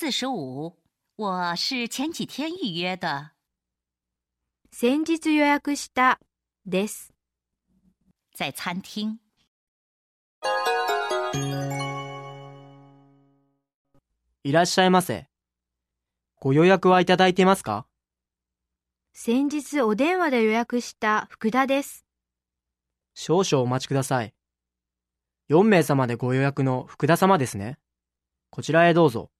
四十五，我是前几天预约的。先日予約したです。在餐厅。いらっしゃいませ。ご予約はいただいてますか？先日お電話で予約した福田です。少々お待ちください。4名様でご予約の福田様ですね。こちらへどうぞ。